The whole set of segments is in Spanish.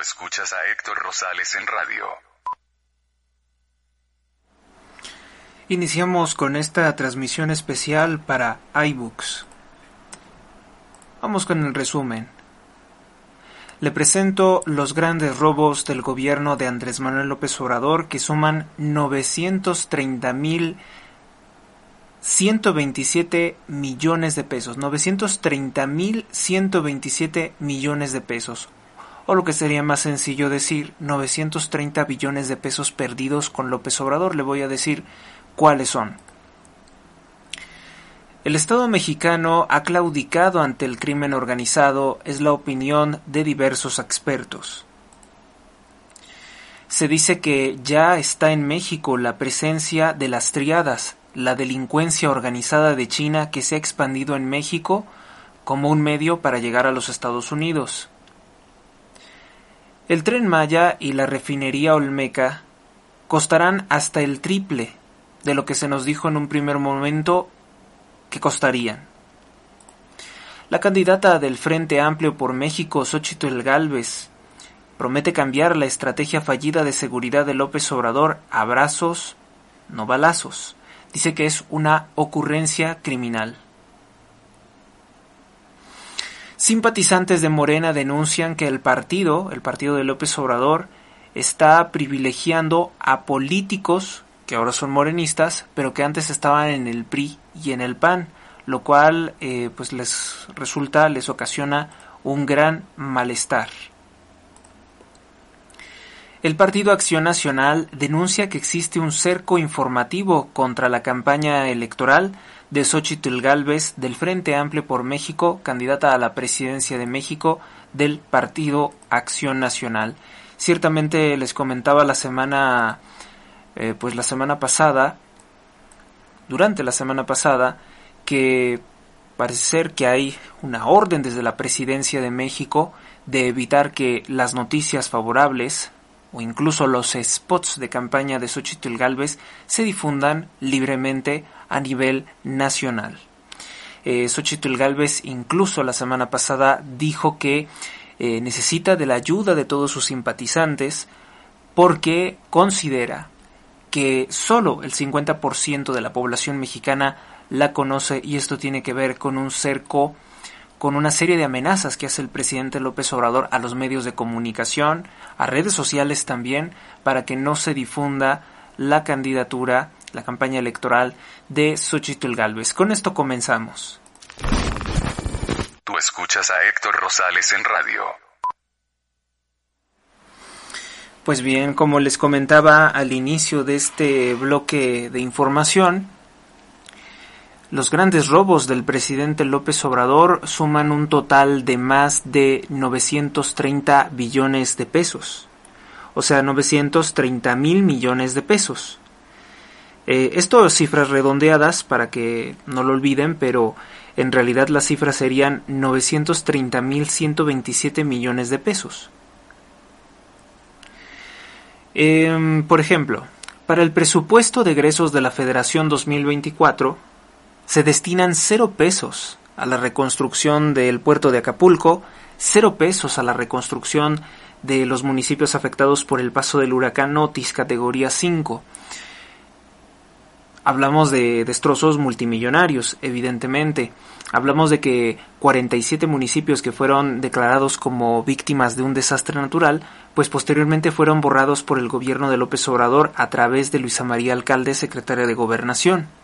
Escuchas a Héctor Rosales en radio. Iniciamos con esta transmisión especial para iBooks. Vamos con el resumen. Le presento los grandes robos del gobierno de Andrés Manuel López Obrador que suman 930 mil 127 millones de pesos. 930 mil 127 millones de pesos. O lo que sería más sencillo decir, 930 billones de pesos perdidos con López Obrador. Le voy a decir cuáles son. El Estado mexicano ha claudicado ante el crimen organizado, es la opinión de diversos expertos. Se dice que ya está en México la presencia de las triadas, la delincuencia organizada de China que se ha expandido en México como un medio para llegar a los Estados Unidos. El tren Maya y la refinería Olmeca costarán hasta el triple de lo que se nos dijo en un primer momento que costarían. La candidata del Frente Amplio por México, Xochitl Galvez, promete cambiar la estrategia fallida de seguridad de López Obrador a brazos, no balazos. Dice que es una ocurrencia criminal. Simpatizantes de Morena denuncian que el partido, el partido de López Obrador, está privilegiando a políticos que ahora son morenistas, pero que antes estaban en el PRI y en el PAN, lo cual eh, pues les resulta, les ocasiona un gran malestar. El Partido Acción Nacional denuncia que existe un cerco informativo contra la campaña electoral de Xochitl Galvez del Frente Amplio por México, candidata a la presidencia de México del Partido Acción Nacional. Ciertamente les comentaba la semana, eh, pues la semana pasada, durante la semana pasada, que parece ser que hay una orden desde la presidencia de México de evitar que las noticias favorables o incluso los spots de campaña de Xochitl Galvez se difundan libremente a nivel nacional. Eh, Xochitl Galvez incluso la semana pasada dijo que eh, necesita de la ayuda de todos sus simpatizantes porque considera que solo el 50% de la población mexicana la conoce y esto tiene que ver con un cerco con una serie de amenazas que hace el presidente López Obrador a los medios de comunicación, a redes sociales también, para que no se difunda la candidatura, la campaña electoral de Xochitl Galvez. Con esto comenzamos. Tú escuchas a Héctor Rosales en radio. Pues bien, como les comentaba al inicio de este bloque de información, los grandes robos del presidente López Obrador suman un total de más de 930 billones de pesos, o sea, 930 mil millones de pesos. Eh, esto cifras redondeadas para que no lo olviden, pero en realidad las cifras serían 930 mil 127 millones de pesos. Eh, por ejemplo, para el presupuesto de egresos de la Federación 2024, se destinan cero pesos a la reconstrucción del puerto de Acapulco, cero pesos a la reconstrucción de los municipios afectados por el paso del huracán Otis categoría 5. Hablamos de destrozos multimillonarios, evidentemente. Hablamos de que 47 municipios que fueron declarados como víctimas de un desastre natural, pues posteriormente fueron borrados por el gobierno de López Obrador a través de Luisa María Alcalde, secretaria de Gobernación.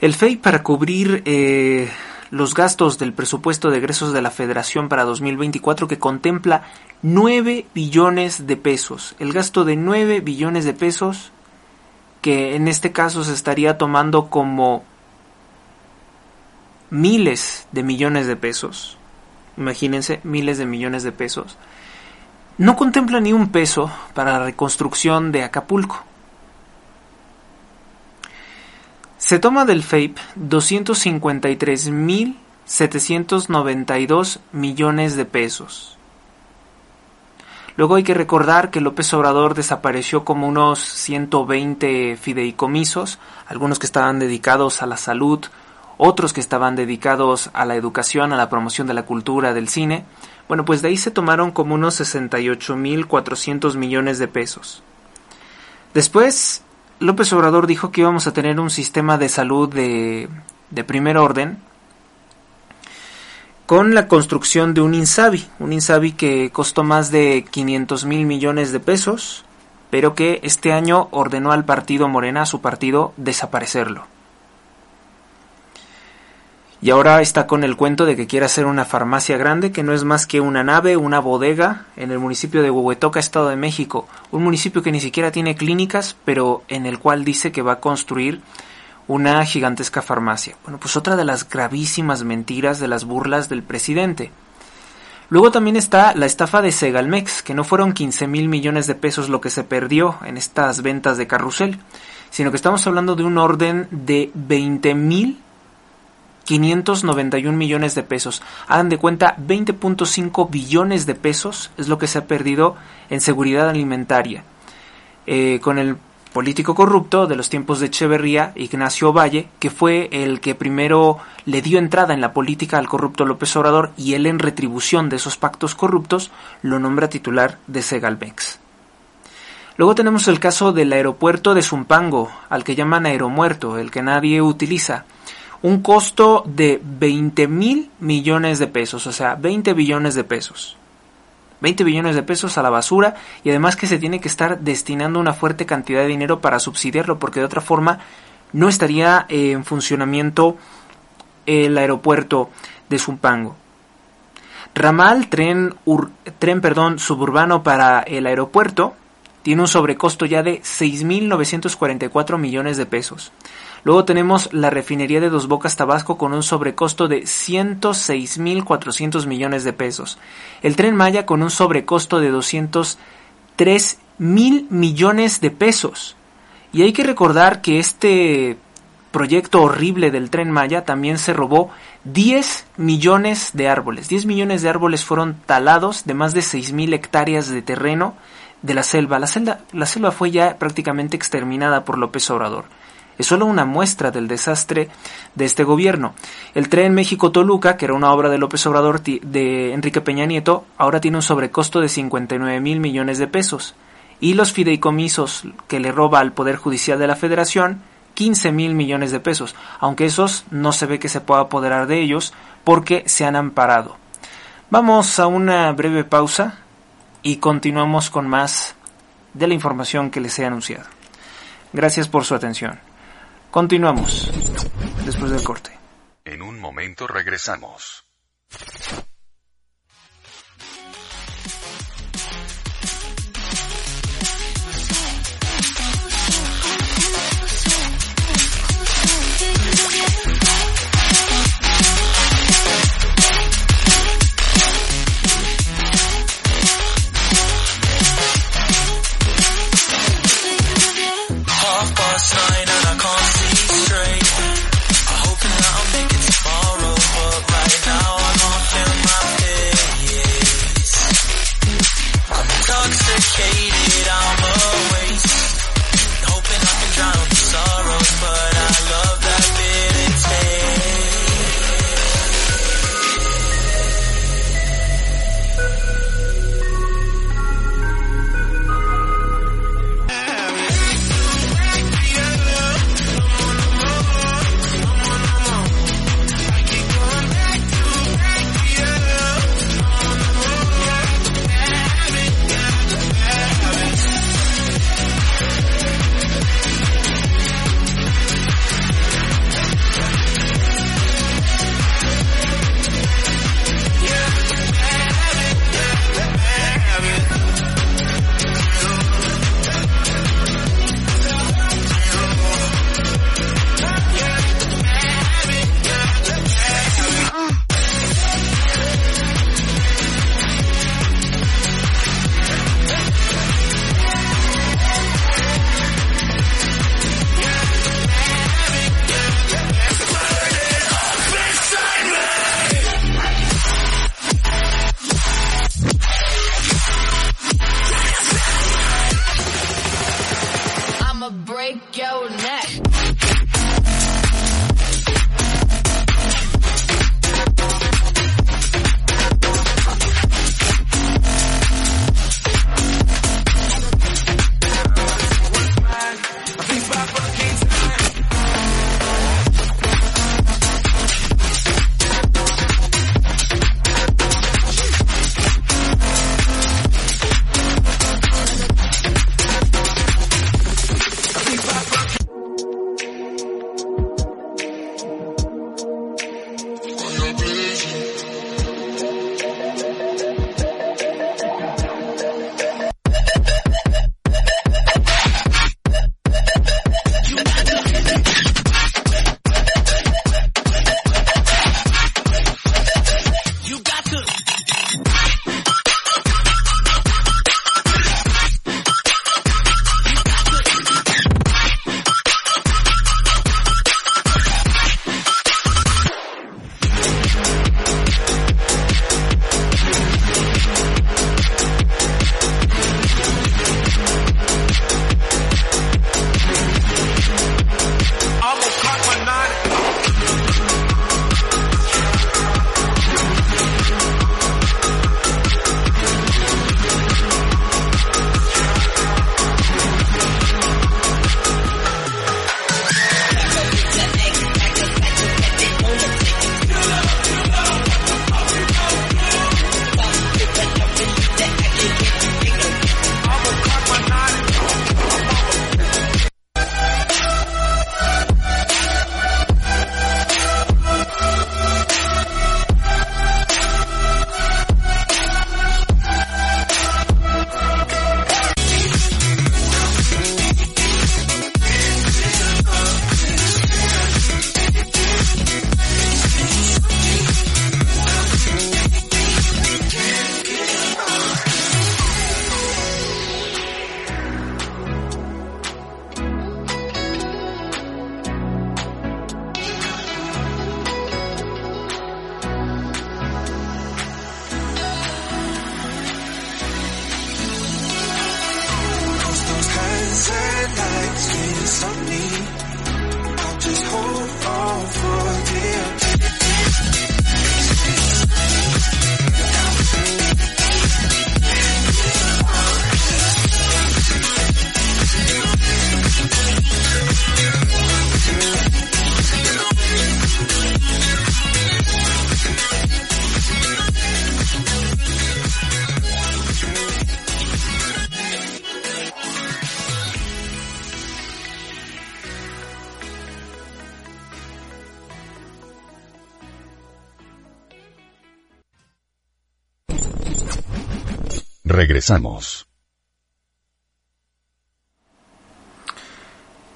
El FEI para cubrir eh, los gastos del presupuesto de egresos de la Federación para 2024 que contempla 9 billones de pesos. El gasto de 9 billones de pesos que en este caso se estaría tomando como miles de millones de pesos, imagínense, miles de millones de pesos, no contempla ni un peso para la reconstrucción de Acapulco. Se toma del FAPE 253.792 millones de pesos. Luego hay que recordar que López Obrador desapareció como unos 120 fideicomisos, algunos que estaban dedicados a la salud, otros que estaban dedicados a la educación, a la promoción de la cultura, del cine. Bueno, pues de ahí se tomaron como unos 68.400 millones de pesos. Después, López Obrador dijo que íbamos a tener un sistema de salud de, de primer orden con la construcción de un Insabi, un Insabi que costó más de 500 mil millones de pesos, pero que este año ordenó al partido Morena, a su partido, desaparecerlo. Y ahora está con el cuento de que quiere hacer una farmacia grande que no es más que una nave, una bodega en el municipio de Huehuetoca, Estado de México. Un municipio que ni siquiera tiene clínicas, pero en el cual dice que va a construir una gigantesca farmacia. Bueno, pues otra de las gravísimas mentiras de las burlas del presidente. Luego también está la estafa de Segalmex, que no fueron 15 mil millones de pesos lo que se perdió en estas ventas de carrusel, sino que estamos hablando de un orden de 20 mil 591 millones de pesos. Hagan de cuenta, 20.5 billones de pesos es lo que se ha perdido en seguridad alimentaria. Eh, con el político corrupto de los tiempos de Echeverría, Ignacio Valle, que fue el que primero le dio entrada en la política al corrupto López Obrador y él en retribución de esos pactos corruptos lo nombra titular de Segalmex. Luego tenemos el caso del aeropuerto de Zumpango, al que llaman aeromuerto, el que nadie utiliza un costo de 20 mil millones de pesos, o sea, 20 billones de pesos. 20 billones de pesos a la basura y además que se tiene que estar destinando una fuerte cantidad de dinero para subsidiarlo porque de otra forma no estaría en funcionamiento el aeropuerto de Zumpango. Ramal, tren, tren perdón, suburbano para el aeropuerto, tiene un sobrecosto ya de 6.944 millones de pesos. Luego tenemos la refinería de Dos Bocas Tabasco con un sobrecosto de 106.400 millones de pesos. El tren Maya con un sobrecosto de 203 mil millones de pesos. Y hay que recordar que este proyecto horrible del tren Maya también se robó 10 millones de árboles. 10 millones de árboles fueron talados de más de 6.000 hectáreas de terreno de la selva. La selva, la selva fue ya prácticamente exterminada por López Obrador es solo una muestra del desastre de este gobierno. El tren México-Toluca, que era una obra de López Obrador de Enrique Peña Nieto, ahora tiene un sobrecosto de 59 mil millones de pesos. Y los fideicomisos que le roba al Poder Judicial de la Federación, 15 mil millones de pesos, aunque esos no se ve que se pueda apoderar de ellos porque se han amparado. Vamos a una breve pausa y continuamos con más de la información que les he anunciado. Gracias por su atención. Continuamos después del corte. En un momento regresamos. Regresamos.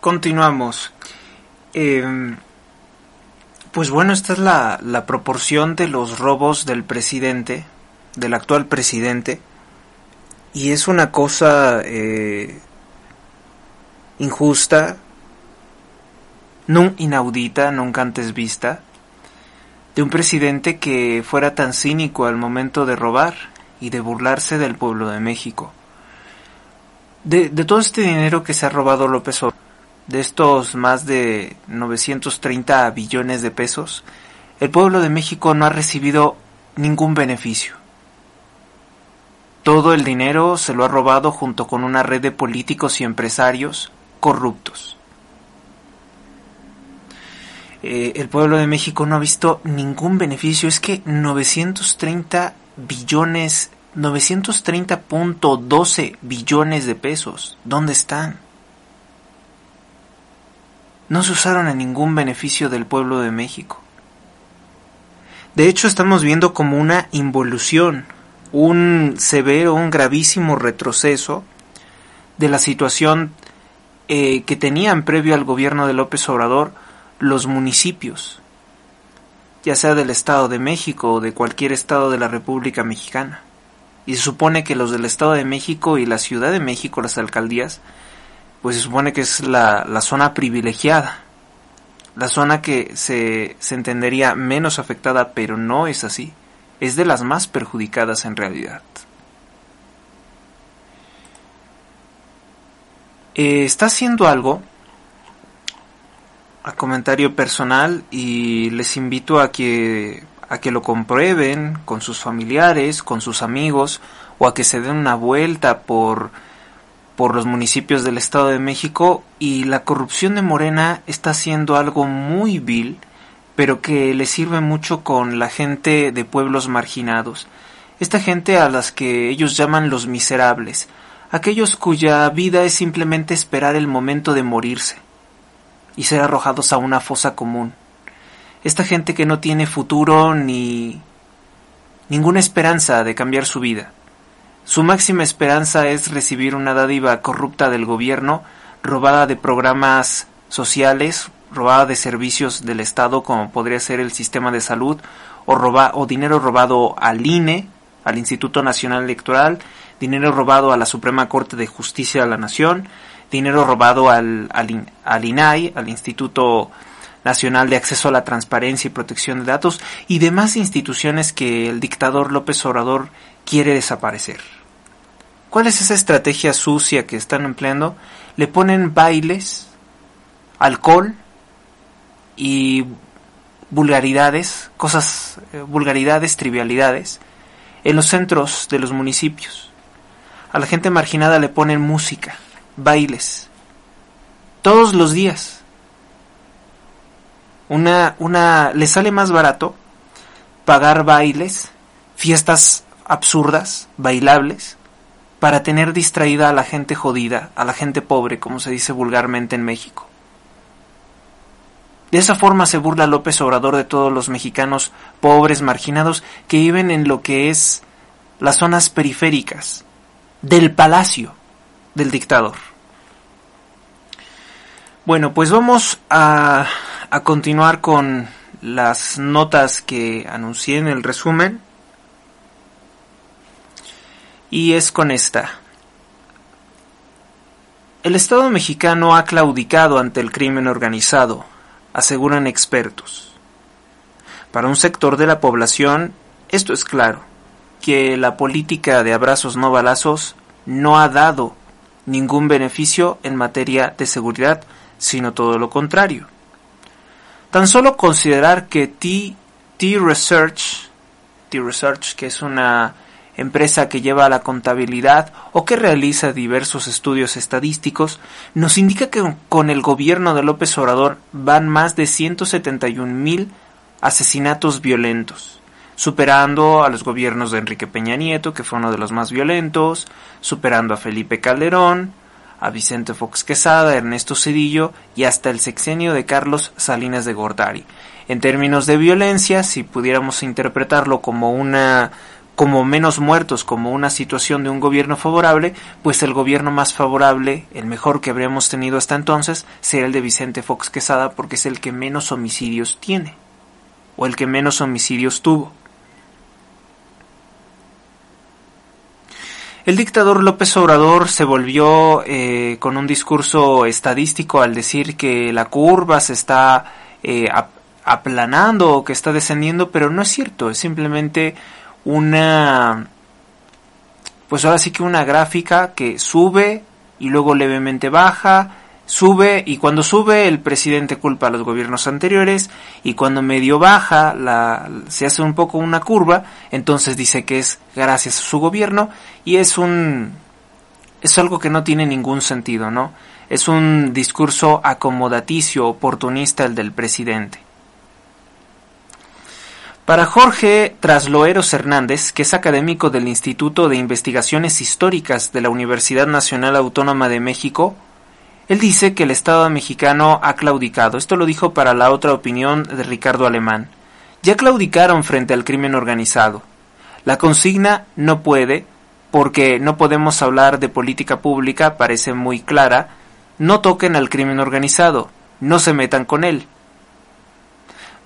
Continuamos. Eh, pues bueno, esta es la, la proporción de los robos del presidente, del actual presidente, y es una cosa eh, injusta, inaudita, nunca antes vista, de un presidente que fuera tan cínico al momento de robar y de burlarse del pueblo de México. De, todo este dinero que se ha robado López Obrador, de estos más de 930 billones de pesos, el pueblo de México no ha recibido ningún beneficio. Todo el dinero se lo ha robado junto con una red de políticos y empresarios corruptos. Eh, el pueblo de México no ha visto ningún beneficio. Es que 930 billones, 930.12 billones de pesos, ¿dónde están? no se usaron a ningún beneficio del pueblo de México. De hecho, estamos viendo como una involución, un severo, un gravísimo retroceso de la situación eh, que tenían previo al gobierno de López Obrador los municipios, ya sea del Estado de México o de cualquier estado de la República Mexicana. Y se supone que los del Estado de México y la Ciudad de México, las alcaldías, pues se supone que es la, la zona privilegiada, la zona que se, se entendería menos afectada, pero no es así, es de las más perjudicadas en realidad. Eh, está haciendo algo a comentario personal y les invito a que a que lo comprueben con sus familiares, con sus amigos o a que se den una vuelta por por los municipios del Estado de México. Y la corrupción de Morena está haciendo algo muy vil, pero que le sirve mucho con la gente de pueblos marginados, esta gente a las que ellos llaman los miserables, aquellos cuya vida es simplemente esperar el momento de morirse y ser arrojados a una fosa común. Esta gente que no tiene futuro ni ninguna esperanza de cambiar su vida. Su máxima esperanza es recibir una dádiva corrupta del gobierno, robada de programas sociales, robada de servicios del Estado como podría ser el sistema de salud, o, o dinero robado al INE, al Instituto Nacional Electoral, dinero robado a la Suprema Corte de Justicia de la Nación, dinero robado al, al, al INAI, al Instituto Nacional de Acceso a la Transparencia y Protección de Datos, y demás instituciones que el dictador López Obrador quiere desaparecer. ¿Cuál es esa estrategia sucia que están empleando? Le ponen bailes, alcohol y vulgaridades, cosas, eh, vulgaridades, trivialidades, en los centros de los municipios. A la gente marginada le ponen música, bailes, todos los días. Una, una, le sale más barato pagar bailes, fiestas absurdas, bailables, para tener distraída a la gente jodida, a la gente pobre, como se dice vulgarmente en México. De esa forma se burla López Obrador de todos los mexicanos pobres, marginados, que viven en lo que es las zonas periféricas del palacio del dictador. Bueno, pues vamos a, a continuar con las notas que anuncié en el resumen y es con esta. El Estado mexicano ha claudicado ante el crimen organizado, aseguran expertos. Para un sector de la población, esto es claro, que la política de abrazos no balazos no ha dado ningún beneficio en materia de seguridad, sino todo lo contrario. Tan solo considerar que T, T Research, T Research, que es una empresa que lleva la contabilidad o que realiza diversos estudios estadísticos, nos indica que con el gobierno de López Obrador van más de 171 mil asesinatos violentos, superando a los gobiernos de Enrique Peña Nieto, que fue uno de los más violentos, superando a Felipe Calderón, a Vicente Fox Quesada, Ernesto Cedillo y hasta el sexenio de Carlos Salinas de Gortari. En términos de violencia, si pudiéramos interpretarlo como una como menos muertos, como una situación de un gobierno favorable, pues el gobierno más favorable, el mejor que habríamos tenido hasta entonces, sería el de Vicente Fox Quesada, porque es el que menos homicidios tiene, o el que menos homicidios tuvo. El dictador López Obrador se volvió eh, con un discurso estadístico al decir que la curva se está eh, aplanando o que está descendiendo, pero no es cierto, es simplemente una, pues ahora sí que una gráfica que sube y luego levemente baja, sube y cuando sube el presidente culpa a los gobiernos anteriores y cuando medio baja la, se hace un poco una curva, entonces dice que es gracias a su gobierno y es un es algo que no tiene ningún sentido, ¿no? Es un discurso acomodaticio, oportunista el del presidente. Para Jorge Trasloeros Hernández, que es académico del Instituto de Investigaciones Históricas de la Universidad Nacional Autónoma de México, él dice que el Estado mexicano ha claudicado. Esto lo dijo para la otra opinión de Ricardo Alemán. Ya claudicaron frente al crimen organizado. La consigna no puede, porque no podemos hablar de política pública, parece muy clara, no toquen al crimen organizado, no se metan con él.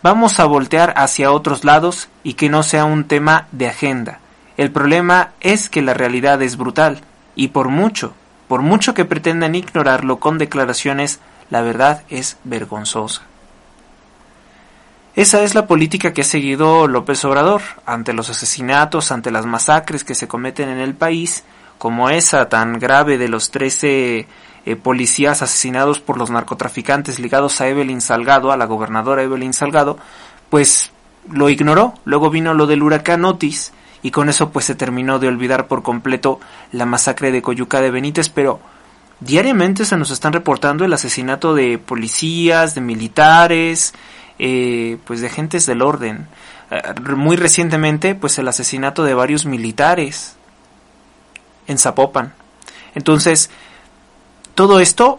Vamos a voltear hacia otros lados y que no sea un tema de agenda. El problema es que la realidad es brutal, y por mucho, por mucho que pretendan ignorarlo con declaraciones, la verdad es vergonzosa. Esa es la política que ha seguido López Obrador ante los asesinatos, ante las masacres que se cometen en el país, como esa tan grave de los 13 eh, policías asesinados por los narcotraficantes ligados a Evelyn Salgado, a la gobernadora Evelyn Salgado, pues lo ignoró. Luego vino lo del huracán Otis y con eso pues se terminó de olvidar por completo la masacre de Coyuca de Benítez, pero diariamente se nos están reportando el asesinato de policías, de militares, eh, pues de agentes del orden. Eh, muy recientemente pues el asesinato de varios militares en Zapopan. Entonces, todo esto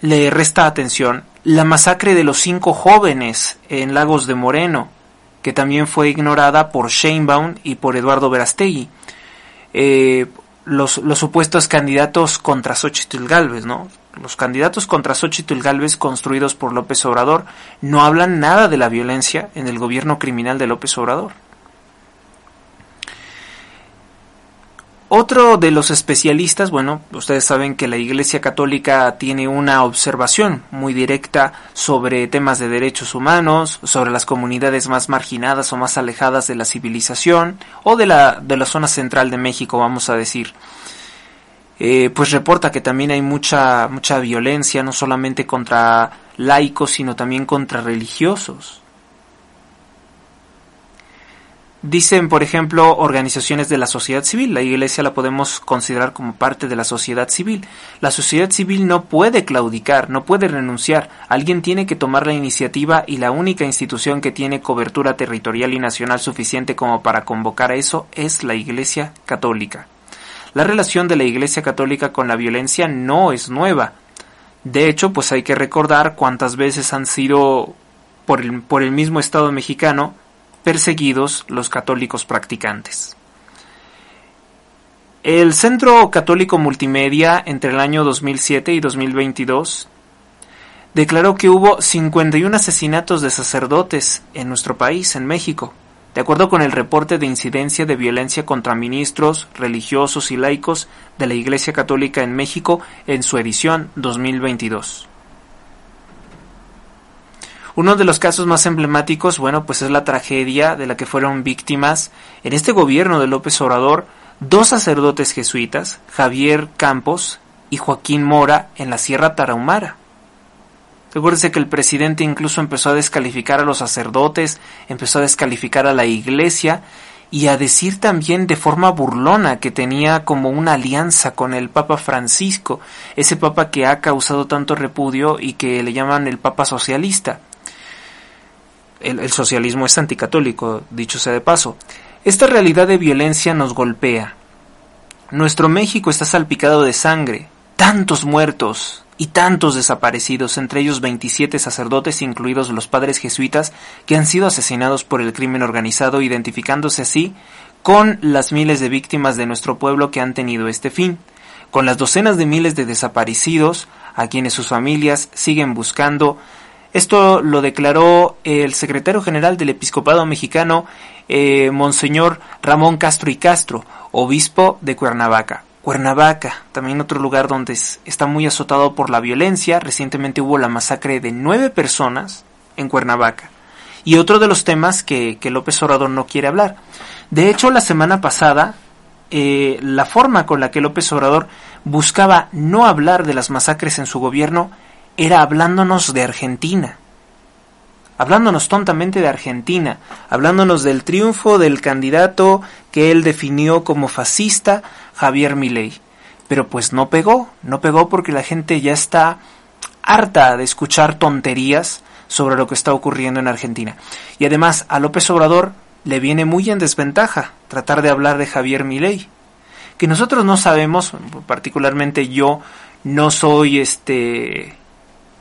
le resta atención. La masacre de los cinco jóvenes en Lagos de Moreno, que también fue ignorada por Sheinbaum y por Eduardo Verastegui. Eh, los, los, supuestos candidatos contra Xochitl Galvez, ¿no? Los candidatos contra Xochitl Galvez construidos por López Obrador no hablan nada de la violencia en el gobierno criminal de López Obrador. Otro de los especialistas, bueno, ustedes saben que la Iglesia Católica tiene una observación muy directa sobre temas de derechos humanos, sobre las comunidades más marginadas o más alejadas de la civilización o de la, de la zona central de México, vamos a decir. Eh, pues reporta que también hay mucha, mucha violencia, no solamente contra laicos, sino también contra religiosos. Dicen, por ejemplo, organizaciones de la sociedad civil. La Iglesia la podemos considerar como parte de la sociedad civil. La sociedad civil no puede claudicar, no puede renunciar. Alguien tiene que tomar la iniciativa y la única institución que tiene cobertura territorial y nacional suficiente como para convocar a eso es la Iglesia Católica. La relación de la Iglesia Católica con la violencia no es nueva. De hecho, pues hay que recordar cuántas veces han sido por el, por el mismo Estado mexicano perseguidos los católicos practicantes. El Centro Católico Multimedia entre el año 2007 y 2022 declaró que hubo 51 asesinatos de sacerdotes en nuestro país, en México, de acuerdo con el reporte de incidencia de violencia contra ministros, religiosos y laicos de la Iglesia Católica en México en su edición 2022. Uno de los casos más emblemáticos, bueno, pues es la tragedia de la que fueron víctimas en este gobierno de López Obrador dos sacerdotes jesuitas, Javier Campos y Joaquín Mora, en la Sierra Tarahumara. Recuérdese que el presidente incluso empezó a descalificar a los sacerdotes, empezó a descalificar a la iglesia y a decir también de forma burlona que tenía como una alianza con el Papa Francisco, ese Papa que ha causado tanto repudio y que le llaman el Papa socialista el, socialismo es anticatólico, dicho sea de paso. Esta realidad de violencia nos golpea. Nuestro México está salpicado de sangre, tantos muertos y tantos desaparecidos, entre ellos 27 sacerdotes, incluidos los padres jesuitas, que han sido asesinados por el crimen organizado, identificándose así con las miles de víctimas de nuestro pueblo que han tenido este fin, con las docenas de miles de desaparecidos a quienes sus familias siguen buscando. Esto lo declaró el secretario general del Episcopado Mexicano, eh, Monseñor Ramón Castro y Castro, obispo de Cuernavaca. Cuernavaca, también otro lugar donde está muy azotado por la violencia. Recientemente hubo la masacre de nueve personas en Cuernavaca. Y otro de los temas que, López Obrador no quiere hablar. De hecho, la semana pasada, eh, la forma con la que López Obrador buscaba no hablar de las masacres en su gobierno era hablándonos de Argentina hablándonos tontamente de Argentina, hablándonos del triunfo del candidato que él definió como fascista, Javier Milei. Pero pues no pegó, no pegó porque la gente ya está harta de escuchar tonterías sobre lo que está ocurriendo en Argentina. Y además a López Obrador le viene muy en desventaja tratar de hablar de Javier Milei, que nosotros no sabemos, particularmente yo no soy este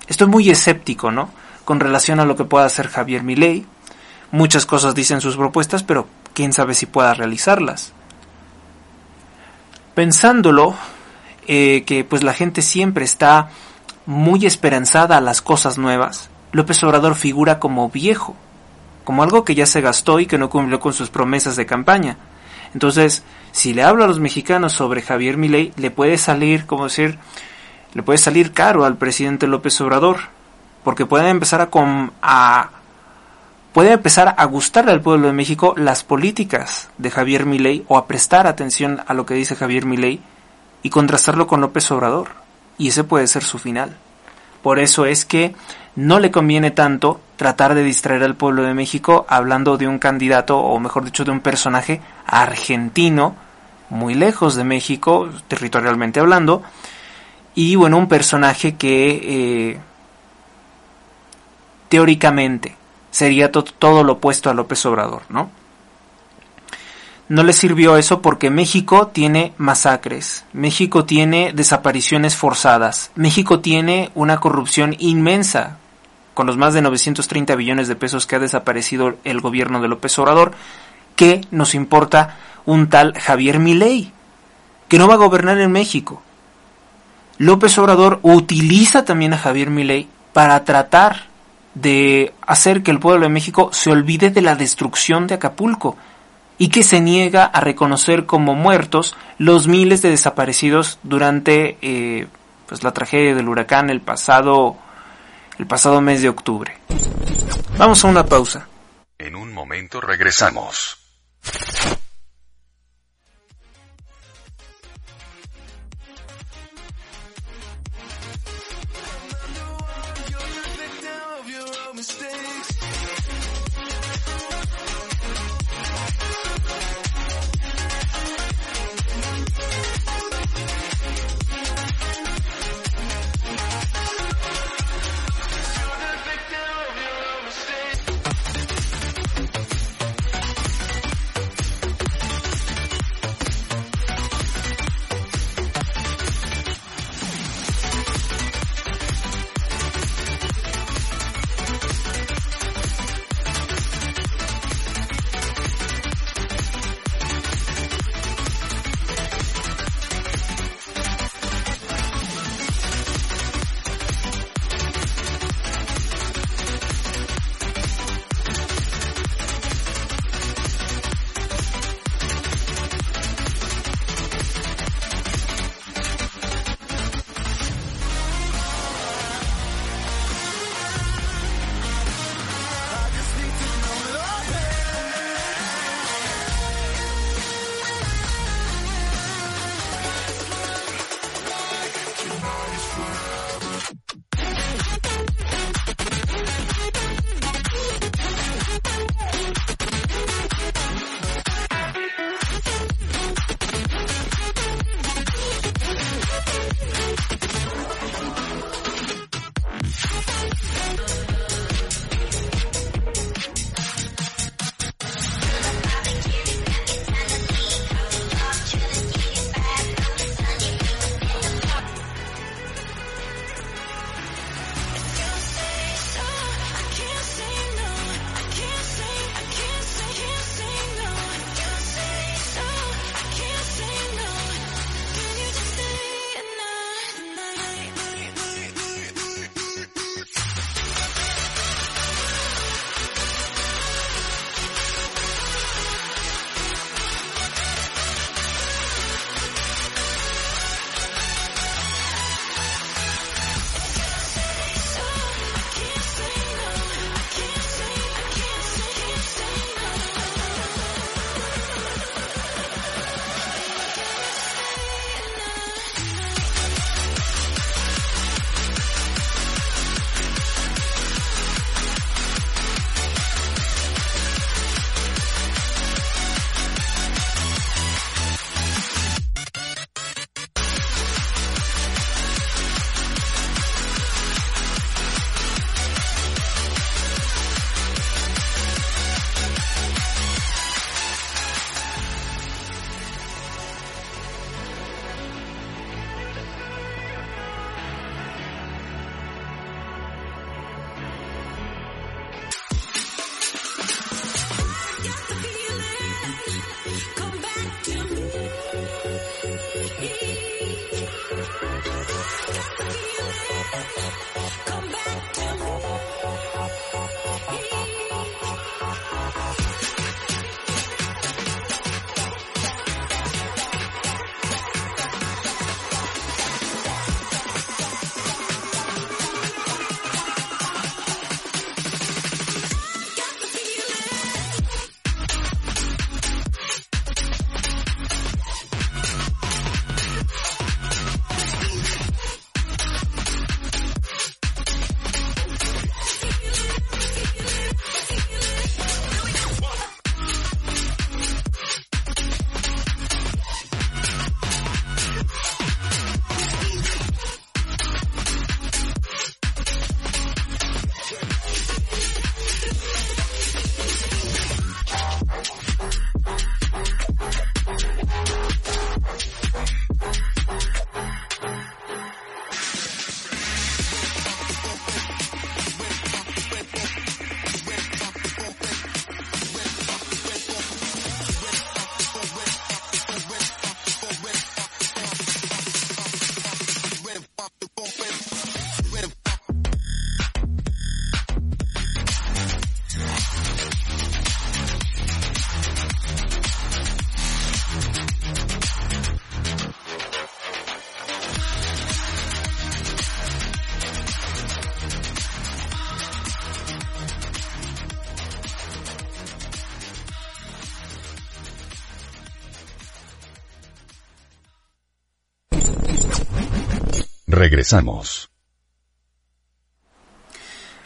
estoy muy escéptico, ¿no? con relación a lo que pueda hacer Javier Milei. Muchas cosas dicen sus propuestas, pero quién sabe si pueda realizarlas. Pensándolo, eh, que pues la gente siempre está muy esperanzada a las cosas nuevas, López Obrador figura como viejo, como algo que ya se gastó y que no cumplió con sus promesas de campaña. Entonces, si le hablo a los mexicanos sobre Javier Milei, le puede salir, como decir, le puede salir caro al presidente López Obrador porque pueden empezar a, a puede empezar a gustarle al pueblo de México las políticas de Javier Milei o a prestar atención a lo que dice Javier Milei y contrastarlo con López Obrador. Y ese puede ser su final. Por eso es que no le conviene tanto tratar de distraer al pueblo de México hablando de un candidato, o mejor dicho, de un personaje argentino, muy lejos de México, territorialmente hablando, y bueno, un personaje que eh, teóricamente sería todo lo opuesto a López Obrador, ¿no? No le sirvió eso porque México tiene masacres, México tiene desapariciones forzadas, México tiene una corrupción inmensa, con los más de 930 billones de pesos que ha desaparecido el gobierno de López Obrador, que nos importa un tal Javier Milei, que no va a gobernar en México. López Obrador utiliza también a Javier Milei para tratar de hacer que el pueblo de México se olvide de la destrucción de Acapulco y que se niega a reconocer como muertos los miles de desaparecidos durante eh, pues la tragedia del huracán el pasado el pasado mes de octubre. Vamos a una pausa. En un momento regresamos. mistake.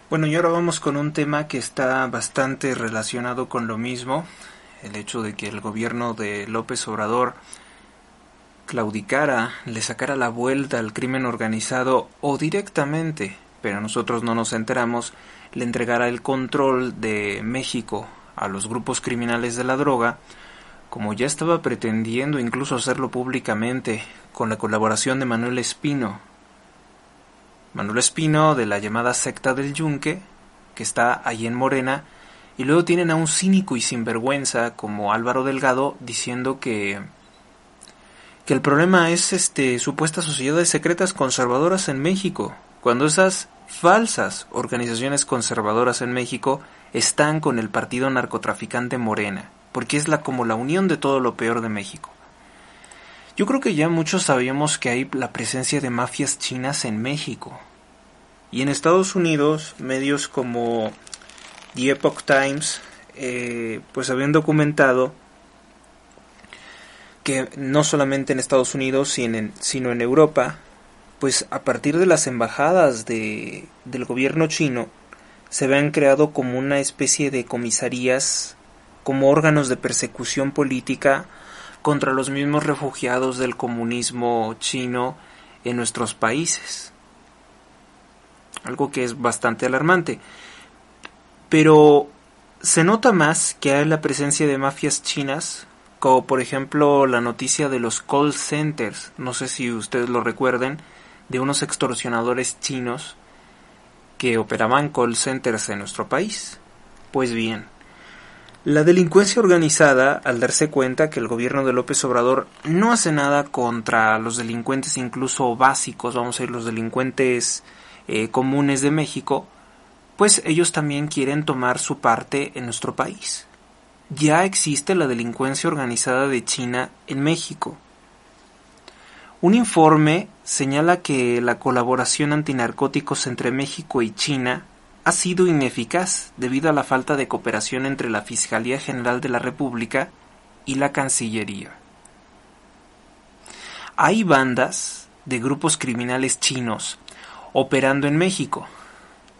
Bueno, y ahora vamos con un tema que está bastante relacionado con lo mismo, el hecho de que el gobierno de López Obrador claudicara, le sacara la vuelta al crimen organizado o directamente, pero nosotros no nos enteramos, le entregara el control de México a los grupos criminales de la droga, como ya estaba pretendiendo incluso hacerlo públicamente con la colaboración de Manuel Espino. Manuel Espino de la llamada secta del Yunque, que está allí en Morena, y luego tienen a un cínico y sinvergüenza como Álvaro Delgado diciendo que que el problema es este supuestas sociedades secretas conservadoras en México, cuando esas falsas organizaciones conservadoras en México están con el partido narcotraficante Morena, porque es la como la unión de todo lo peor de México. Yo creo que ya muchos sabíamos que hay la presencia de mafias chinas en México. Y en Estados Unidos, medios como The Epoch Times, eh, pues habían documentado que no solamente en Estados Unidos, sino en Europa, pues a partir de las embajadas de, del gobierno chino, se habían creado como una especie de comisarías, como órganos de persecución política contra los mismos refugiados del comunismo chino en nuestros países. Algo que es bastante alarmante. Pero se nota más que hay la presencia de mafias chinas como por ejemplo la noticia de los call centers, no sé si ustedes lo recuerden, de unos extorsionadores chinos que operaban call centers en nuestro país. Pues bien, la delincuencia organizada, al darse cuenta que el gobierno de López Obrador no hace nada contra los delincuentes incluso básicos, vamos a decir los delincuentes eh, comunes de México, pues ellos también quieren tomar su parte en nuestro país ya existe la delincuencia organizada de China en México. Un informe señala que la colaboración antinarcóticos entre México y China ha sido ineficaz debido a la falta de cooperación entre la Fiscalía General de la República y la Cancillería. Hay bandas de grupos criminales chinos operando en México.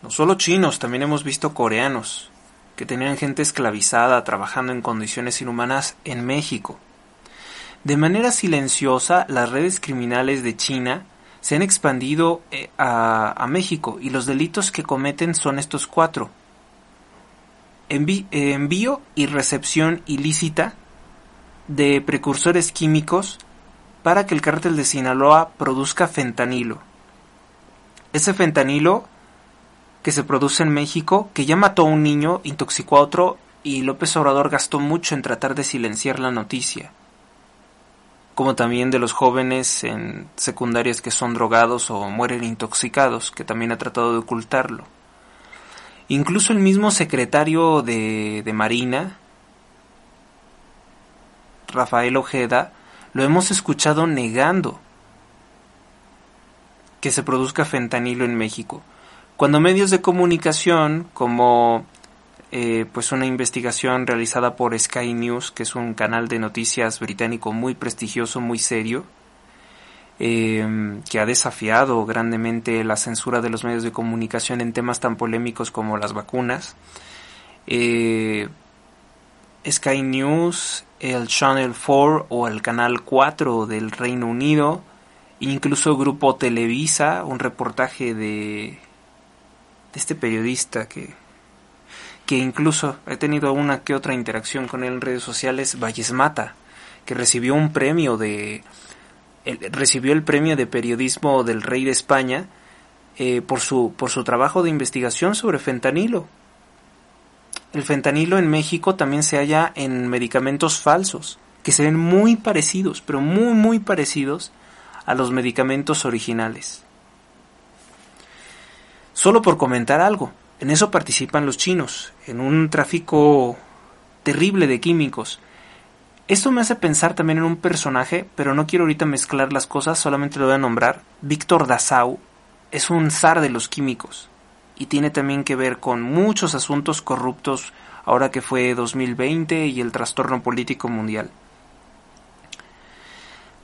No solo chinos, también hemos visto coreanos, que tenían gente esclavizada trabajando en condiciones inhumanas en México. De manera silenciosa, las redes criminales de China se han expandido eh, a, México y los delitos que cometen son estos cuatro. envío y recepción ilícita de precursores químicos para que el cártel de Sinaloa produzca fentanilo. Ese fentanilo que se produce en México, que ya mató a un niño, intoxicó a otro y López Obrador gastó mucho en tratar de silenciar la noticia. Como también de los jóvenes en secundarias que son drogados o mueren intoxicados, que también ha tratado de ocultarlo. Incluso el mismo secretario de, de Marina, Rafael Ojeda, lo hemos escuchado negando que se produzca fentanilo en México. Cuando medios de comunicación como eh, pues una investigación realizada por Sky News, que es un canal de noticias británico muy prestigioso, muy serio, eh, que ha desafiado grandemente la censura de los medios de comunicación en temas tan polémicos como las vacunas. Eh, Sky News, el Channel 4 o el Canal 4 del Reino Unido, incluso Grupo Televisa, un reportaje de de este periodista que, que incluso he tenido una que otra interacción con él en redes sociales, Valles Mata, que recibió un premio de recibió el premio de periodismo del rey de España eh, por su por su trabajo de investigación sobre fentanilo. El fentanilo en México también se halla en medicamentos falsos que se ven muy parecidos, pero muy muy parecidos a los medicamentos originales. Solo por comentar algo, en eso participan los chinos, en un tráfico terrible de químicos. Esto me hace pensar también en un personaje, pero no quiero ahorita mezclar las cosas, solamente lo voy a nombrar. Víctor Dasau es un zar de los químicos y tiene también que ver con muchos asuntos corruptos ahora que fue 2020 y el trastorno político mundial.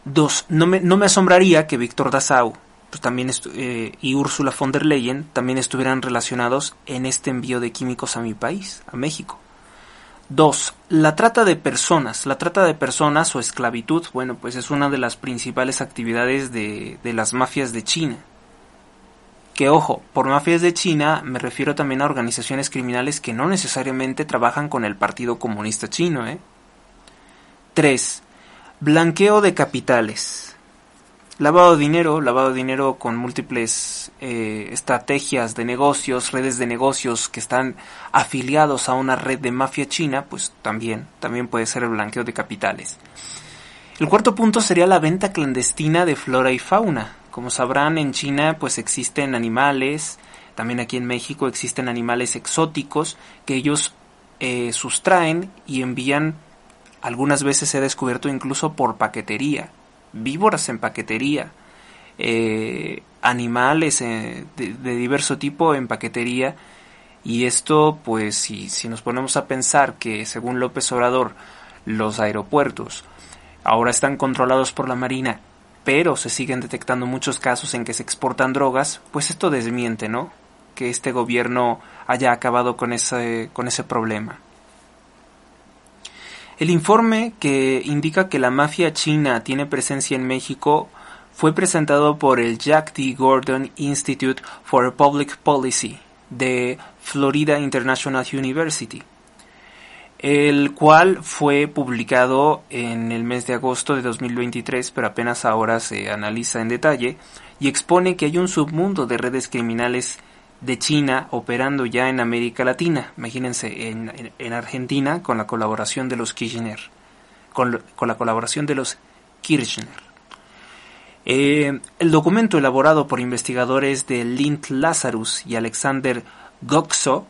Dos, no me, no me asombraría que Víctor Dasau pues también eh, y Úrsula von der Leyen también estuvieran relacionados en este envío de químicos a mi país, a México. Dos, la trata de personas. La trata de personas o esclavitud, bueno, pues es una de las principales actividades de, de las mafias de China. Que ojo, por mafias de China me refiero también a organizaciones criminales que no necesariamente trabajan con el Partido Comunista Chino, ¿eh? 3. Blanqueo de capitales. Lavado de dinero, lavado de dinero con múltiples eh, estrategias de negocios, redes de negocios que están afiliados a una red de mafia china, pues también, también puede ser el blanqueo de capitales. El cuarto punto sería la venta clandestina de flora y fauna. Como sabrán, en China pues existen animales, también aquí en México existen animales exóticos que ellos eh, sustraen y envían, algunas veces se ha descubierto incluso por paquetería víboras en paquetería, eh, animales eh, de, diverso tipo en paquetería. Y esto, pues, si, si nos ponemos a pensar que, según López Obrador, los aeropuertos ahora están controlados por la Marina, pero se siguen detectando muchos casos en que se exportan drogas, pues esto desmiente, ¿no? Que este gobierno haya acabado con ese, con ese problema. El informe que indica que la mafia china tiene presencia en México fue presentado por el Jack D. Gordon Institute for Public Policy de Florida International University, el cual fue publicado en el mes de agosto de 2023, pero apenas ahora se analiza en detalle, y expone que hay un submundo de redes criminales de China operando ya en América Latina. Imagínense, en, Argentina con la colaboración de los Kirchner. Con, la colaboración de los Kirchner. Eh, el documento elaborado por investigadores de Lint Lazarus y Alexander Goxo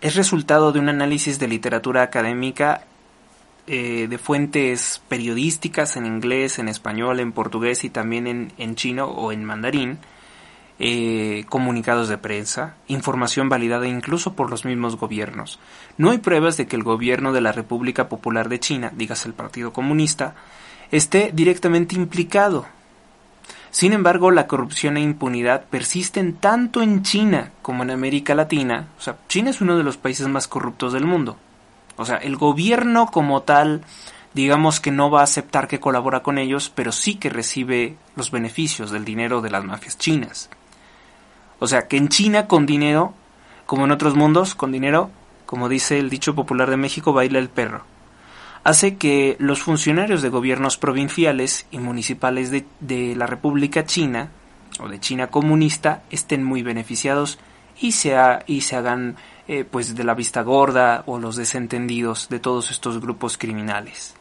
es resultado de un análisis de literatura académica eh, de fuentes periodísticas en inglés, en español, en portugués y también en, en chino o en mandarín, eh, comunicados de prensa, información validada incluso por los mismos gobiernos. No hay pruebas de que el gobierno de la República Popular de China, digas el Partido Comunista, esté directamente implicado. Sin embargo, la corrupción e impunidad persisten tanto en China como en América Latina. O sea, China es uno de los países más corruptos del mundo. O sea, el gobierno como tal, digamos que no va a aceptar que colabora con ellos, pero sí que recibe los beneficios del dinero de las mafias chinas. O sea, que en China con dinero, como en otros mundos, con dinero, como dice el dicho popular de México, baila el perro. Hace que los funcionarios de gobiernos provinciales y municipales de, la República China, o de China comunista, estén muy beneficiados y se, y se hagan eh, pues de la vista gorda o los desentendidos de todos estos grupos criminales.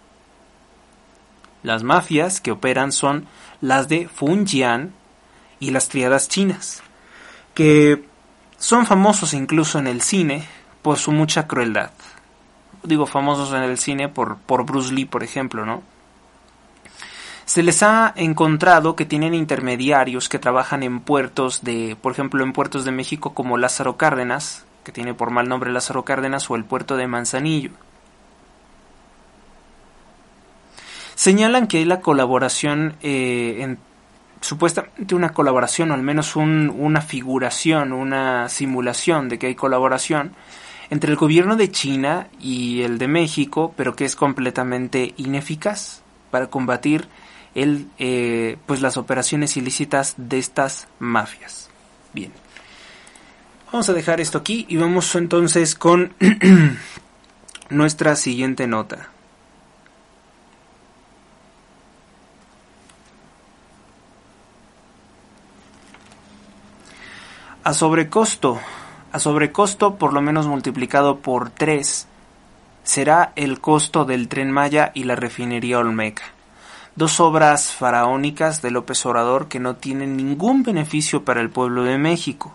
Las mafias que operan son las de Fujian y las triadas chinas que son famosos incluso en el cine por su mucha crueldad. Digo famosos en el cine por, por Bruce Lee, por ejemplo, ¿no? Se les ha encontrado que tienen intermediarios que trabajan en puertos de, por ejemplo, en puertos de México como Lázaro Cárdenas, que tiene por mal nombre Lázaro Cárdenas, o el puerto de Manzanillo. Señalan que hay la colaboración eh, supuestamente una colaboración, o al menos una figuración, una simulación de que hay colaboración entre el gobierno de China y el de México, pero que es completamente ineficaz para combatir el, eh, pues las operaciones ilícitas de estas mafias. Bien. Vamos a dejar esto aquí y vamos entonces con nuestra siguiente nota. A sobrecosto, a sobrecosto por lo menos multiplicado por 3, será el costo del tren Maya y la refinería Olmeca. Dos obras faraónicas de López Obrador que no tienen ningún beneficio para el pueblo de México.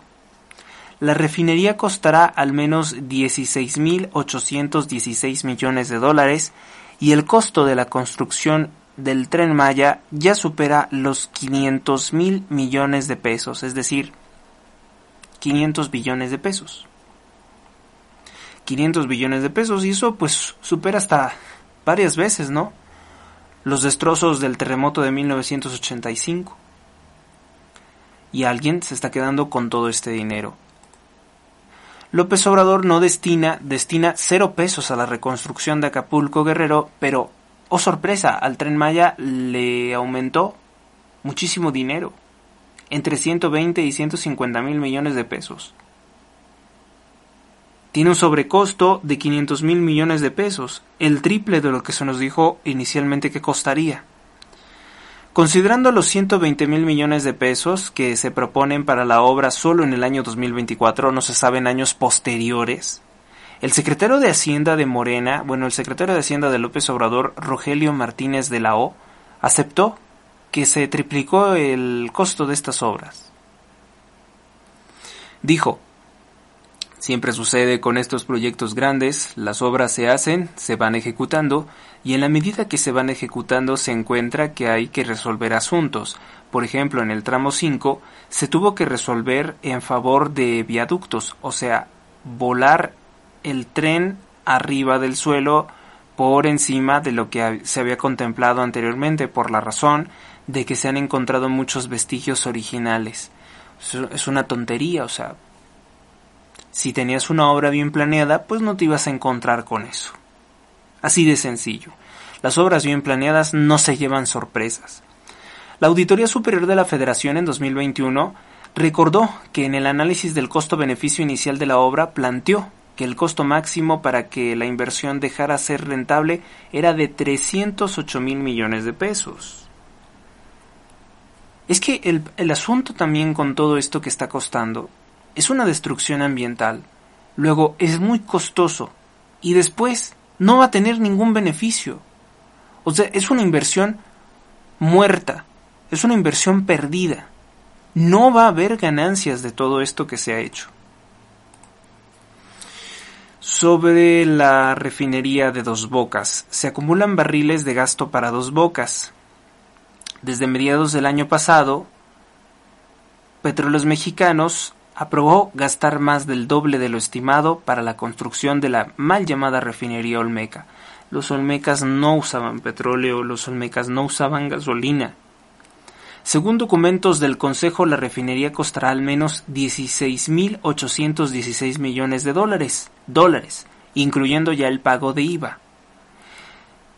La refinería costará al menos 16.816 millones de dólares y el costo de la construcción del tren Maya ya supera los 500 mil millones de pesos, es decir, 500 billones de pesos. 500 billones de pesos y eso pues supera hasta varias veces, ¿no? Los destrozos del terremoto de 1985. y alguien se está quedando con todo este dinero. López Obrador no destina, destina cero pesos a la reconstrucción de Acapulco Guerrero, pero, oh sorpresa, al tren Maya le aumentó muchísimo dinero, entre 120 y 150 mil millones de pesos. Tiene un sobrecosto de 500 mil millones de pesos, el triple de lo que se nos dijo inicialmente que costaría. Considerando los 120 mil millones de pesos que se proponen para la obra solo en el año 2024, no se sabe en años posteriores, el secretario de Hacienda de Morena, bueno, el secretario de Hacienda de López Obrador, Rogelio Martínez de la O, aceptó que se triplicó el costo de estas obras. Dijo, Siempre sucede con estos proyectos grandes, las obras se hacen, se van ejecutando, y en la medida que se van ejecutando se encuentra que hay que resolver asuntos. Por ejemplo, en el tramo 5 se tuvo que resolver en favor de viaductos, o sea, volar el tren arriba del suelo por encima de lo que se había contemplado anteriormente, por la razón de que se han encontrado muchos vestigios originales. Es una tontería, o sea, si tenías una obra bien planeada, pues no te ibas a encontrar con eso. Así de sencillo. Las obras bien planeadas no se llevan sorpresas. La Auditoría Superior de la Federación en 2021 recordó que en el análisis del costo-beneficio inicial de la obra planteó que el costo máximo para que la inversión dejara ser rentable era de 308 mil millones de pesos. Es que el, el asunto también con todo esto que está costando es una destrucción ambiental, luego es muy costoso y después no va a tener ningún beneficio. O sea, es una inversión muerta, es una inversión perdida. No va a haber ganancias de todo esto que se ha hecho. Sobre la refinería de Dos Bocas, se acumulan barriles de gasto para Dos Bocas. Desde mediados del año pasado, Petróleos Mexicanos aprobó gastar más del doble de lo estimado para la construcción de la mal llamada refinería Olmeca. Los Olmecas no usaban petróleo, los Olmecas no usaban gasolina. Según documentos del Consejo, la refinería costará al menos 16.816 millones de dólares, dólares, incluyendo ya el pago de IVA.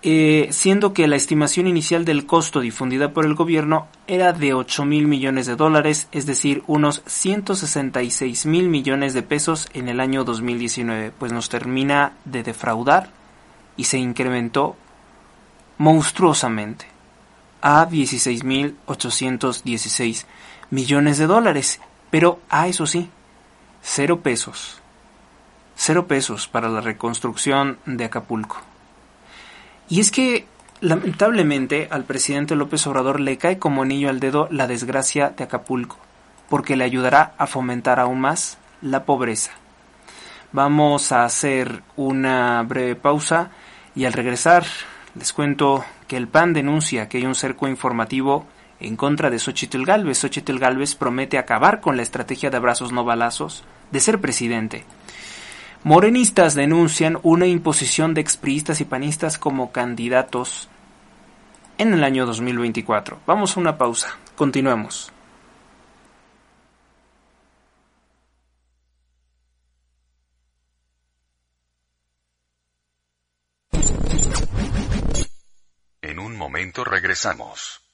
Eh, siendo que la estimación inicial del costo difundida por el gobierno era de 8 mil millones de dólares, es decir, unos 166 mil millones de pesos en el año 2019, pues nos termina de defraudar y se incrementó monstruosamente a 16.816 millones de dólares. Pero, ah, eso sí, cero pesos. Cero pesos para la reconstrucción de Acapulco. Y es que lamentablemente al presidente López Obrador le cae como anillo al dedo la desgracia de Acapulco, porque le ayudará a fomentar aún más la pobreza. Vamos a hacer una breve pausa y al regresar les cuento que el PAN denuncia que hay un cerco informativo en contra de Xochitl Galvez. Xochitl Galvez promete acabar con la estrategia de abrazos no balazos de ser presidente. Morenistas denuncian una imposición de expriistas y panistas como candidatos en el año 2024. Vamos a una pausa. Continuemos. En un momento regresamos.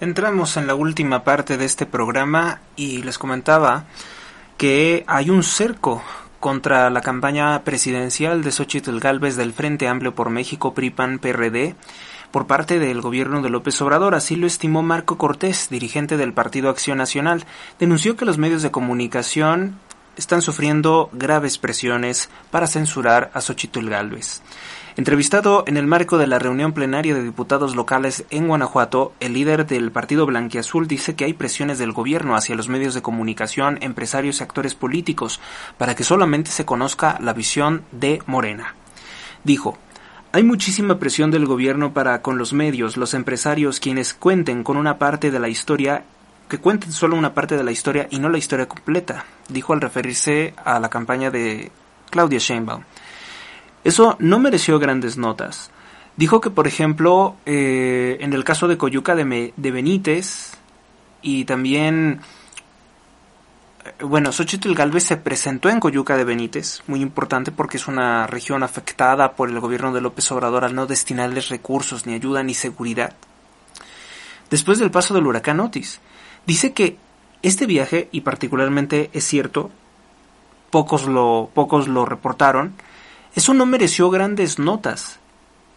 Entramos en la última parte de este programa y les comentaba que hay un cerco contra la campaña presidencial de Xochitl Galvez del Frente Amplio por México PRIPAN PRD por parte del gobierno de López Obrador, así lo estimó Marco Cortés, dirigente del Partido Acción Nacional. Denunció que los medios de comunicación están sufriendo graves presiones para censurar a Xochitl Galvez. Entrevistado en el marco de la reunión plenaria de diputados locales en Guanajuato, el líder del Partido Blanquiazul dice que hay presiones del gobierno hacia los medios de comunicación, empresarios y actores políticos para que solamente se conozca la visión de Morena. Dijo, hay muchísima presión del gobierno para con los medios, los empresarios, quienes cuenten con una parte de la historia, que cuenten solo una parte de la historia y no la historia completa, dijo al referirse a la campaña de Claudia Sheinbaum. Eso no mereció grandes notas. Dijo que, por ejemplo, eh, en el caso de Coyuca de, Me- de Benítez y también, eh, bueno, Xochitl Galvez se presentó en Coyuca de Benítez, muy importante porque es una región afectada por el gobierno de López Obrador al no destinarles recursos, ni ayuda, ni seguridad. Después del paso del huracán Otis, dice que este viaje, y particularmente es cierto, pocos lo, pocos lo reportaron, eso no mereció grandes notas.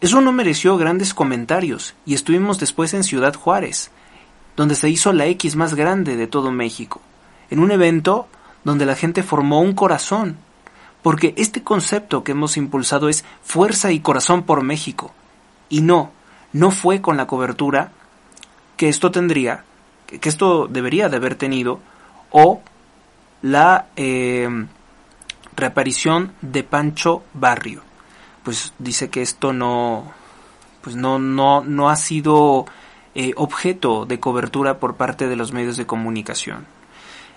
Eso no mereció grandes comentarios. Y estuvimos después en Ciudad Juárez, donde se hizo la X más grande de todo México. En un evento donde la gente formó un corazón. Porque este concepto que hemos impulsado es fuerza y corazón por México. Y no, no fue con la cobertura que esto tendría, que esto debería de haber tenido, o la eh, reaparición de Pancho Barrio. Pues dice que esto no, pues no, no, no ha sido eh, objeto de cobertura por parte de los medios de comunicación.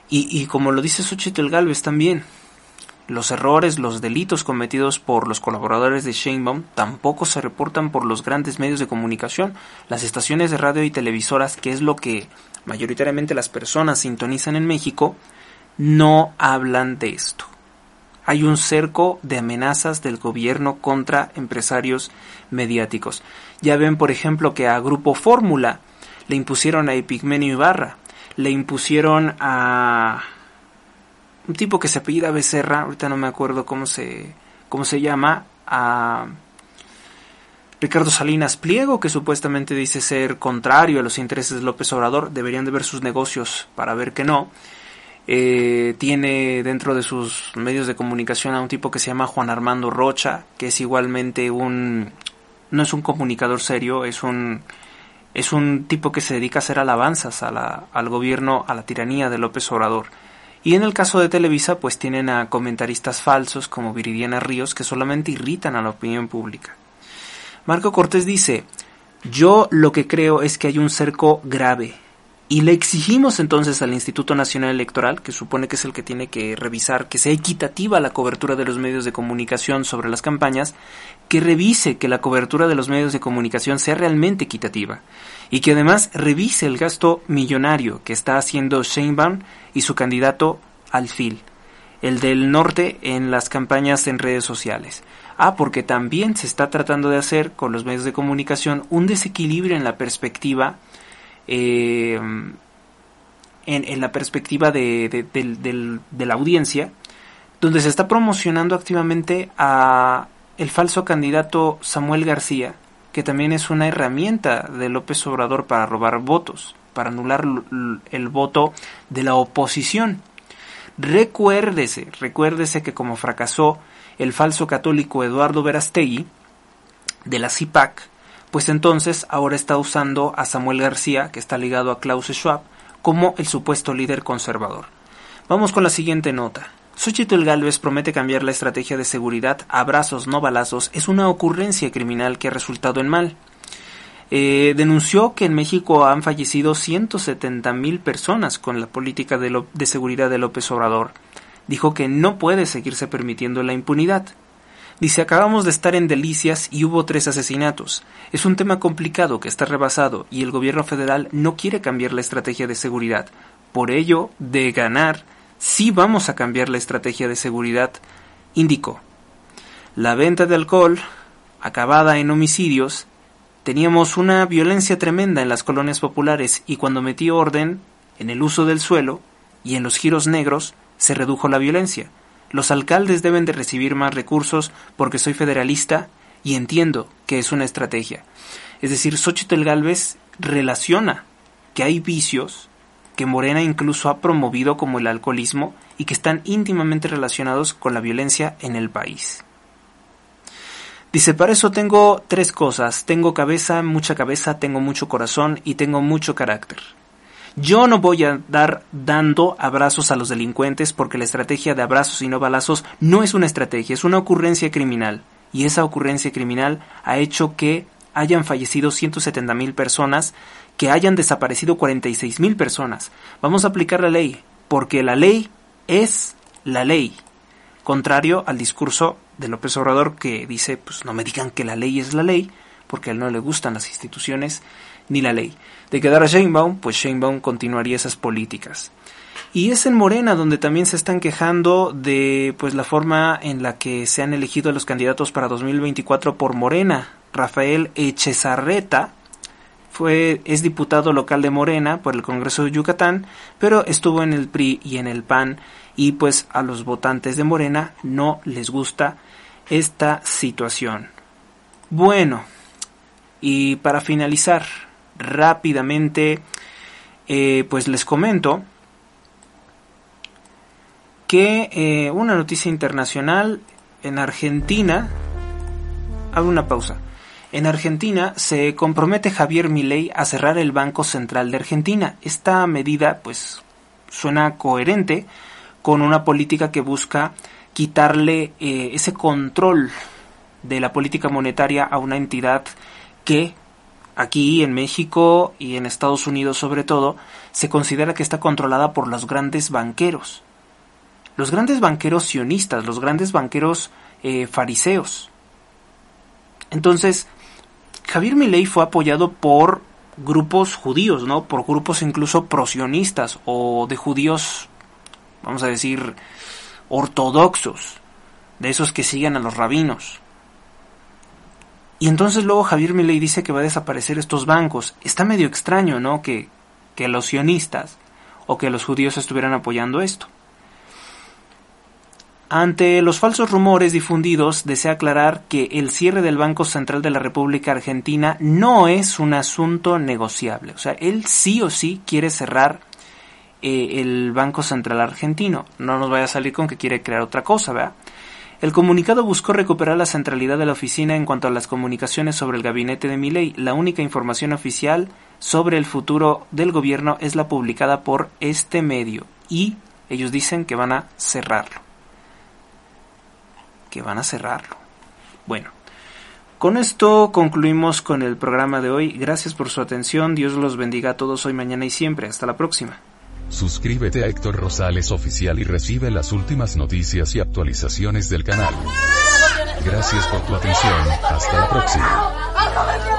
Y, y como lo dice Xochitl Galvez también, los errores, los delitos cometidos por los colaboradores de Sheinbaum tampoco se reportan por los grandes medios de comunicación, las estaciones de radio y televisoras, que es lo que mayoritariamente las personas sintonizan en México, no hablan de esto. Hay un cerco de amenazas del gobierno contra empresarios mediáticos. Ya ven, por ejemplo, que a Grupo Fórmula le impusieron a Epigmenio Ibarra, le impusieron a un tipo que se apellida Becerra, ahorita no me acuerdo cómo se, cómo se llama, a Ricardo Salinas Pliego, que supuestamente dice ser contrario a los intereses de López Obrador, deberían de ver sus negocios para ver que no. Eh, tiene dentro de sus medios de comunicación a un tipo que se llama Juan Armando Rocha, que es igualmente un no es un comunicador serio, es un es un tipo que se dedica a hacer alabanzas al gobierno, a la tiranía de López Obrador. Y en el caso de Televisa, pues tienen a comentaristas falsos como Viridiana Ríos que solamente irritan a la opinión pública. Marco Cortés dice, yo lo que creo es que hay un cerco grave y le exigimos entonces al Instituto Nacional Electoral, que supone que es el que tiene que revisar que sea equitativa la cobertura de los medios de comunicación sobre las campañas, que revise que la cobertura de los medios de comunicación sea realmente equitativa y que además revise el gasto millonario que está haciendo Sheinbaum y su candidato Alfil, el del norte en las campañas en redes sociales. Ah, porque también se está tratando de hacer con los medios de comunicación un desequilibrio en la perspectiva eh, en, la perspectiva de, de, la audiencia, donde se está promocionando activamente a el falso candidato Samuel García, que también es una herramienta de López Obrador para robar votos, para anular el voto de la oposición. Recuérdese, recuérdese que como fracasó el falso católico Eduardo Verastegui de la CIPAC, pues entonces ahora está usando a Samuel García, que está ligado a Klaus Schwab, como el supuesto líder conservador. Vamos con la siguiente nota. Xochitl Galvez promete cambiar la estrategia de seguridad a abrazos no balazos es una ocurrencia criminal que ha resultado en mal. Eh, denunció que en México han fallecido 170 mil personas con la política de seguridad de López Obrador. Dijo que no puede seguirse permitiendo la impunidad. Dice, acabamos de estar en Delicias y hubo tres asesinatos. Es un tema complicado que está rebasado y el gobierno federal no quiere cambiar la estrategia de seguridad. Por ello, de ganar, sí vamos a cambiar la estrategia de seguridad, indicó. La venta de alcohol, acabada en homicidios, teníamos una violencia tremenda en las colonias populares y cuando metí orden en el uso del suelo y en los giros negros, se redujo la violencia. Los alcaldes deben de recibir más recursos porque soy federalista y entiendo que es una estrategia. Es decir, Xochitl Galvez relaciona que hay vicios que Morena incluso ha promovido como el alcoholismo y que están íntimamente relacionados con la violencia en el país. Dice, para eso tengo tres cosas. Tengo cabeza, mucha cabeza, tengo mucho corazón y tengo mucho carácter. Yo no voy a dar dando abrazos a los delincuentes porque la estrategia de abrazos y no balazos no es una estrategia, es una ocurrencia criminal. Y esa ocurrencia criminal ha hecho que hayan fallecido 170 mil personas, que hayan desaparecido 46 mil personas. Vamos a aplicar la ley, porque la ley es la ley. Contrario al discurso de López Obrador que dice, pues no me digan que la ley es la ley, porque a él no le gustan las instituciones ni la ley. De quedar a Sheinbaum, pues Sheinbaum continuaría esas políticas. Y es en Morena donde también se están quejando de pues la forma en la que se han elegido a los candidatos para 2024 por Morena. Rafael Echezarreta fue es diputado local de Morena por el Congreso de Yucatán, pero estuvo en el PRI y en el PAN y pues a los votantes de Morena no les gusta esta situación. Bueno, y para finalizar rápidamente, eh, pues les comento que eh, una noticia internacional en Argentina, hago una pausa. En Argentina se compromete Javier Milei a cerrar el Banco Central de Argentina. Esta medida, pues, suena coherente con una política que busca quitarle eh, ese control de la política monetaria a una entidad que aquí en México y en Estados Unidos sobre todo se considera que está controlada por los grandes banqueros. Los grandes banqueros sionistas, los grandes banqueros eh, fariseos. Entonces, Javier Milei fue apoyado por grupos judíos, ¿no? Por grupos incluso prosionistas o de judíos, vamos a decir, ortodoxos, de esos que siguen a los rabinos. Y entonces luego Javier Milei dice que va a desaparecer estos bancos. Está medio extraño, ¿no? Que, que los sionistas o que los judíos estuvieran apoyando esto. Ante los falsos rumores difundidos, desea aclarar que el cierre del Banco Central de la República Argentina no es un asunto negociable. O sea, él sí o sí quiere cerrar eh, el Banco Central argentino. No nos vaya a salir con que quiere crear otra cosa, ¿verdad? El comunicado buscó recuperar la centralidad de la oficina en cuanto a las comunicaciones sobre el gabinete de Milei. La única información oficial sobre el futuro del gobierno es la publicada por este medio y ellos dicen que van a cerrarlo. Que van a cerrarlo. Bueno, con esto concluimos con el programa de hoy. Gracias por su atención. Dios los bendiga a todos hoy, mañana y siempre. Hasta la próxima. Suscríbete a Héctor Rosales Oficial y recibe las últimas noticias y actualizaciones del canal. Gracias por tu atención. Hasta la próxima.